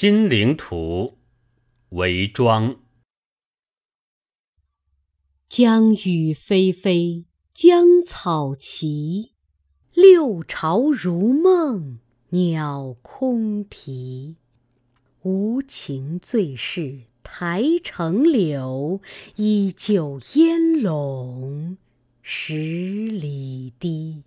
金陵图，韦庄。江雨霏霏，江草齐，六朝如梦，鸟空啼。无情最是台城柳，依旧烟笼十里堤。